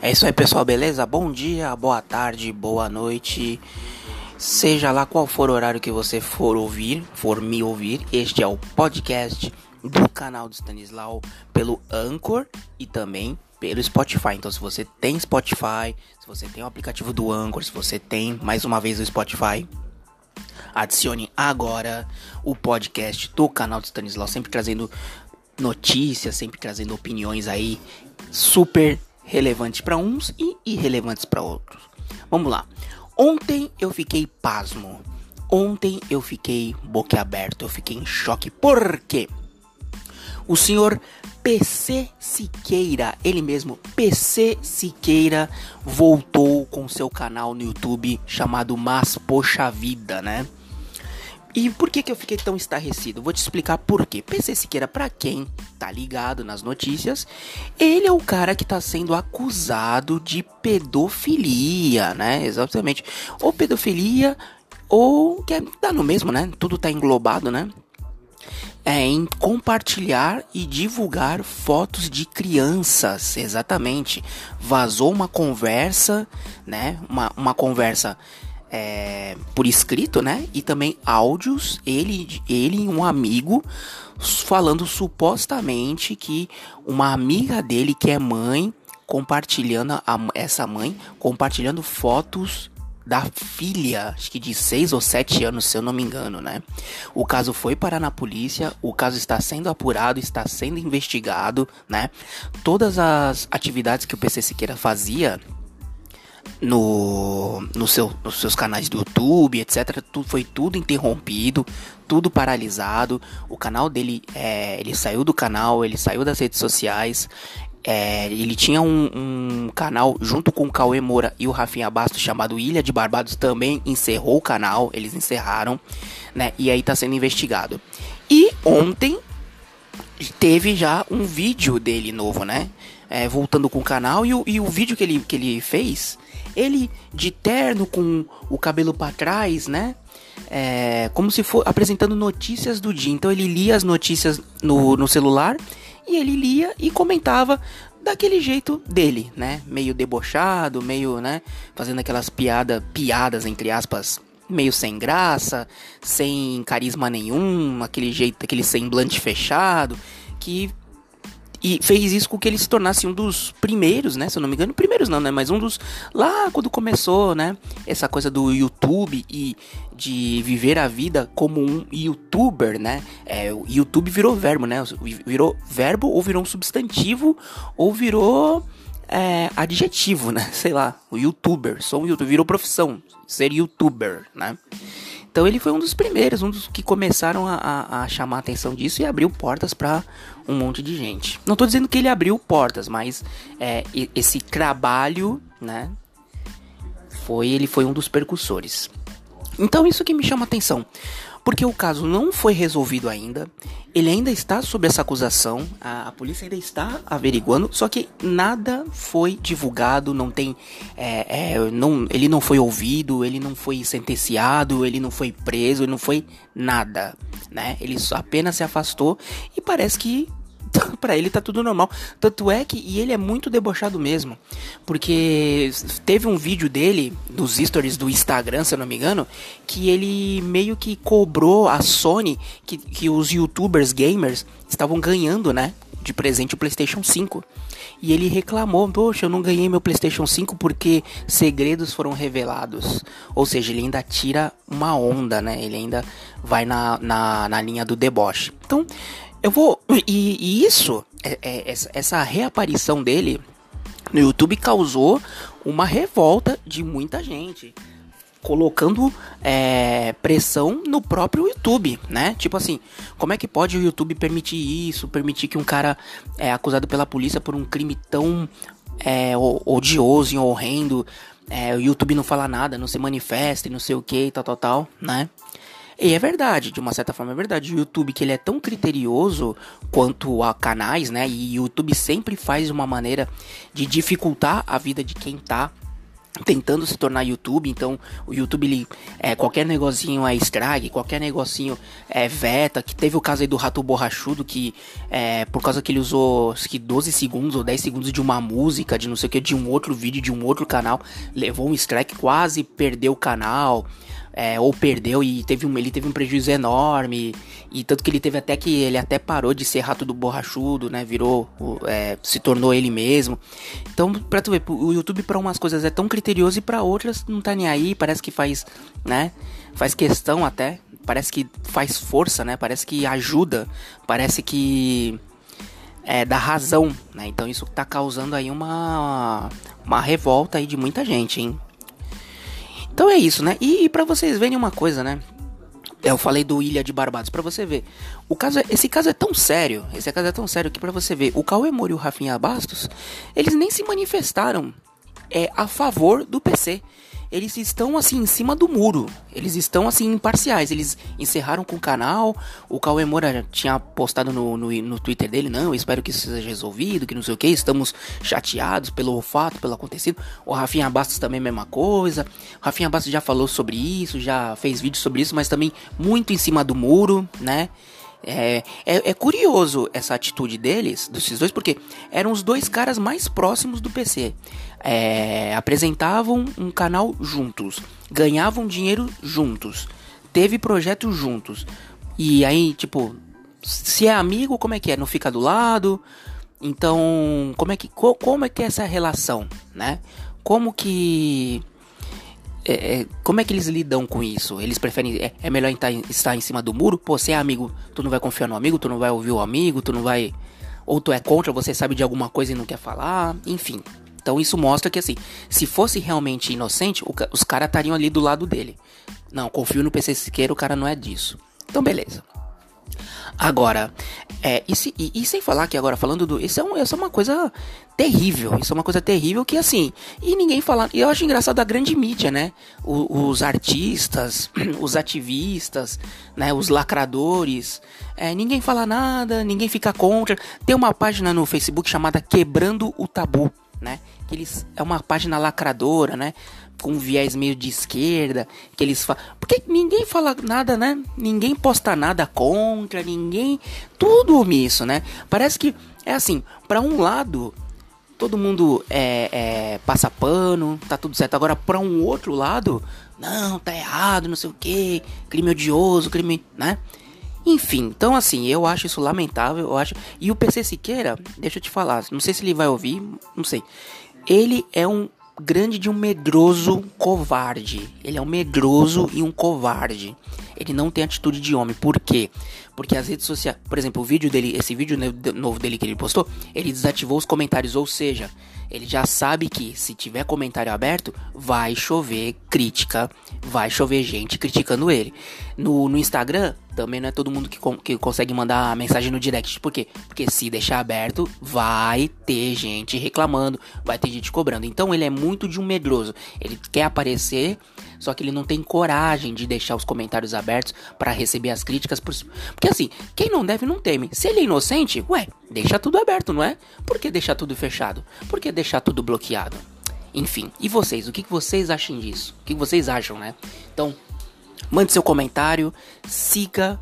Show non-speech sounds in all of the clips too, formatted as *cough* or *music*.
É isso aí, pessoal, beleza? Bom dia, boa tarde, boa noite. Seja lá qual for o horário que você for ouvir, for me ouvir, este é o podcast do canal do Stanislau pelo Anchor e também pelo Spotify. Então, se você tem Spotify, se você tem o aplicativo do Anchor, se você tem mais uma vez o Spotify, adicione agora o podcast do canal do Stanislau, sempre trazendo notícias, sempre trazendo opiniões aí super relevantes para uns e irrelevantes para outros. Vamos lá. Ontem eu fiquei pasmo. Ontem eu fiquei boquiaberto, eu fiquei em choque. Por quê? O senhor PC Siqueira, ele mesmo, PC Siqueira, voltou com seu canal no YouTube chamado Mas Poxa Vida, né? E por que, que eu fiquei tão estarrecido? Vou te explicar por quê. PC Siqueira, pra quem tá ligado nas notícias, ele é o cara que tá sendo acusado de pedofilia, né? Exatamente. Ou pedofilia, ou que é, dá no mesmo, né? Tudo tá englobado, né? É em compartilhar e divulgar fotos de crianças, exatamente. Vazou uma conversa, né? Uma, uma conversa é, por escrito, né? E também áudios, ele, ele e um amigo falando supostamente que uma amiga dele que é mãe compartilhando a, essa mãe compartilhando fotos da filha, acho que de 6 ou 7 anos, se eu não me engano, né? O caso foi parar na polícia, o caso está sendo apurado, está sendo investigado, né? Todas as atividades que o PC Siqueira fazia no, no seu, nos seus canais do YouTube, etc. Tudo, foi tudo interrompido, tudo paralisado. O canal dele, é, ele saiu do canal, ele saiu das redes sociais. É, ele tinha um, um, canal junto com o Cauê Moura e o Rafinha Bastos chamado Ilha de Barbados também encerrou o canal, eles encerraram, né? E aí tá sendo investigado. E ontem teve já um vídeo dele novo, né? É, voltando com o canal e o, e o vídeo que ele, que ele fez ele de terno com o cabelo para trás, né? É, como se for apresentando notícias do dia. Então ele lia as notícias no, no celular e ele lia e comentava daquele jeito dele, né? Meio debochado, meio, né? Fazendo aquelas piada, piadas entre aspas, meio sem graça, sem carisma nenhum, aquele jeito, aquele semblante fechado, que e fez isso com que ele se tornasse um dos primeiros, né? Se eu não me engano, primeiros não, né? Mas um dos. Lá quando começou, né? Essa coisa do YouTube e de viver a vida como um youtuber, né? É, o YouTube virou verbo, né? Virou verbo ou virou um substantivo ou virou é, adjetivo, né? *laughs* Sei lá, o youtuber, sou um youtuber, virou profissão, ser youtuber, né? Então ele foi um dos primeiros, um dos que começaram a, a, a chamar a atenção disso e abriu portas para um monte de gente. Não estou dizendo que ele abriu portas, mas é, esse trabalho, né? Foi ele foi um dos percussores. Então isso que me chama a atenção porque o caso não foi resolvido ainda, ele ainda está sob essa acusação, a, a polícia ainda está averiguando, só que nada foi divulgado, não tem, é, é, não, ele não foi ouvido, ele não foi sentenciado, ele não foi preso, ele não foi nada, né? Ele apenas se afastou e parece que para ele tá tudo normal. Tanto é que e ele é muito debochado mesmo, porque teve um vídeo dele nos stories do Instagram, se eu não me engano, que ele meio que cobrou a Sony que, que os YouTubers gamers estavam ganhando, né, de presente o PlayStation 5. E ele reclamou: Poxa, eu não ganhei meu PlayStation 5 porque segredos foram revelados. Ou seja, ele ainda tira uma onda, né? Ele ainda vai na, na, na linha do deboche. Então, eu vou. E, e isso, é, é, essa, reaparição dele no YouTube causou uma revolta de muita gente colocando é, pressão no próprio YouTube, né? Tipo assim, como é que pode o YouTube permitir isso, permitir que um cara é acusado pela polícia por um crime tão é, odioso e horrendo, é, o YouTube não fala nada, não se manifesta e não sei o que, tal, tal, tal, né? E é verdade, de uma certa forma é verdade. O YouTube que ele é tão criterioso quanto a canais, né? E o YouTube sempre faz uma maneira de dificultar a vida de quem tá tentando se tornar YouTube, então o YouTube ele, é, qualquer negocinho é strike, qualquer negocinho é veta, que teve o caso aí do Rato Borrachudo que é, por causa que ele usou que 12 segundos ou 10 segundos de uma música, de não sei o que, de um outro vídeo, de um outro canal, levou um strike, quase perdeu o canal é, ou perdeu e teve um, ele teve um prejuízo enorme. E tanto que ele teve até que ele até parou de ser rato do borrachudo, né? Virou, é, se tornou ele mesmo. Então, pra tu ver, o YouTube para umas coisas é tão criterioso e para outras não tá nem aí. Parece que faz, né? Faz questão até. Parece que faz força, né? Parece que ajuda. Parece que é, dá razão, né? Então isso tá causando aí uma, uma revolta aí de muita gente, hein? Então é isso, né? E, e para vocês verem uma coisa, né? Eu falei do Ilha de Barbados para você ver. O caso é, esse caso é tão sério, esse caso é tão sério que para você ver, o Cauê Moura e o Rafinha Bastos, eles nem se manifestaram é, a favor do PC eles estão assim em cima do muro. Eles estão assim imparciais. Eles encerraram com o canal. O Cauê Moura tinha postado no, no, no Twitter dele: Não, espero que isso seja resolvido. Que não sei o que. Estamos chateados pelo fato, pelo acontecido. O Rafinha Bastos também, mesma coisa. O Rafinha Bastos já falou sobre isso, já fez vídeo sobre isso, mas também muito em cima do muro, né? É, é, é, curioso essa atitude deles, desses dois, porque eram os dois caras mais próximos do PC. É, apresentavam um canal juntos, ganhavam dinheiro juntos, teve projeto juntos. E aí, tipo, se é amigo, como é que é? Não fica do lado? Então, como é que, como é, que é essa relação, né? Como que é, é, como é que eles lidam com isso? Eles preferem. É, é melhor estar, em cima do muro? Pô, você é amigo, tu não vai confiar no amigo, tu não vai ouvir o amigo, tu não vai. Ou tu é contra, você sabe de alguma coisa e não quer falar, enfim. Então isso mostra que assim, se fosse realmente inocente, o, os caras estariam ali do lado dele. Não, confio no PC Siqueira, o cara não é disso. Então beleza. Agora, é, e, se, e, e, sem falar que agora falando do. Isso é, um, isso é uma coisa terrível. Isso é uma coisa terrível que assim. E ninguém fala. E eu acho engraçado a grande mídia, né? O, os artistas, *clears throat* os ativistas, né? Os lacradores. É, ninguém fala nada, ninguém fica contra. Tem uma página no Facebook chamada Quebrando o Tabu, né? Que eles, é uma página lacradora, né? Com viés meio de esquerda, que eles falam. Porque ninguém fala nada, né? Ninguém posta nada contra, ninguém. Tudo omisso, né? Parece que é assim, para um lado. Todo mundo é, é, passa pano, tá tudo certo. Agora, para um outro lado, não, tá errado, não sei o que, crime odioso, crime, né? Enfim, então assim, eu acho isso lamentável, eu acho. E o PC Siqueira, deixa eu te falar, não sei se ele vai ouvir, não sei. Ele é um grande de um medroso covarde. Ele é um medroso e um covarde. Ele não tem atitude de homem. Por quê? Porque as redes sociais, por exemplo, o vídeo dele, esse vídeo novo dele que ele postou, ele desativou os comentários, ou seja, ele já sabe que se tiver comentário aberto, vai chover crítica, vai chover gente criticando ele. No, no Instagram, também não é todo mundo que, que consegue mandar mensagem no direct. Por quê? Porque se deixar aberto, vai ter gente reclamando, vai ter gente cobrando. Então ele é muito de um medroso. Ele quer aparecer, só que ele não tem coragem de deixar os comentários abertos para receber as críticas. Por... Porque assim, quem não deve não teme. Se ele é inocente, ué, deixa tudo aberto, não é? Por que deixar tudo fechado? Por que deixar tudo bloqueado? Enfim, e vocês? O que, vocês acham disso? O que vocês acham, né? Então, mande seu comentário, siga,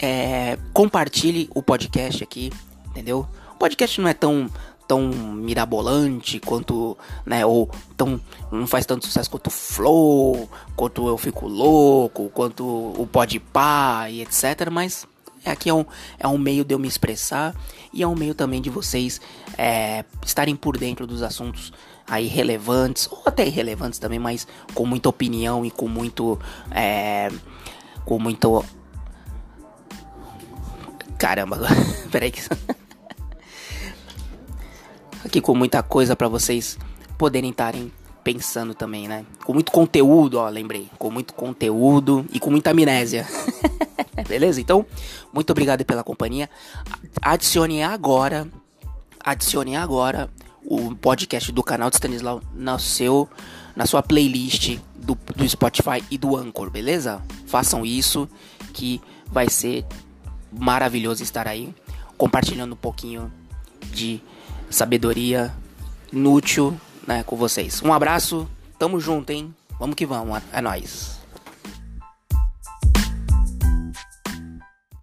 é, compartilhe o podcast aqui, entendeu? O podcast não é tão tão mirabolante quanto, né, ou tão não faz tanto sucesso quanto o Flow, quanto eu fico louco, quanto o Pode Pá e etc, mas aqui é um, é um meio de eu me expressar e é um meio também de vocês é, estarem por dentro dos assuntos aí relevantes ou até irrelevantes também, mas com muita opinião e com muito é, com muito caramba, *laughs* peraí que *laughs* aqui com muita coisa para vocês poderem estarem pensando também, né? Com muito conteúdo, ó, lembrei, com muito conteúdo e com muita amnésia. *laughs* Beleza? Então, muito obrigado pela companhia. Adicione agora, adicione agora o podcast do canal de Stanislau no seu, na sua playlist do, do Spotify e do Anchor, beleza? Façam isso que vai ser maravilhoso estar aí compartilhando um pouquinho de sabedoria inútil né, com vocês. Um abraço tamo junto, hein? Vamos que vamos, é nóis.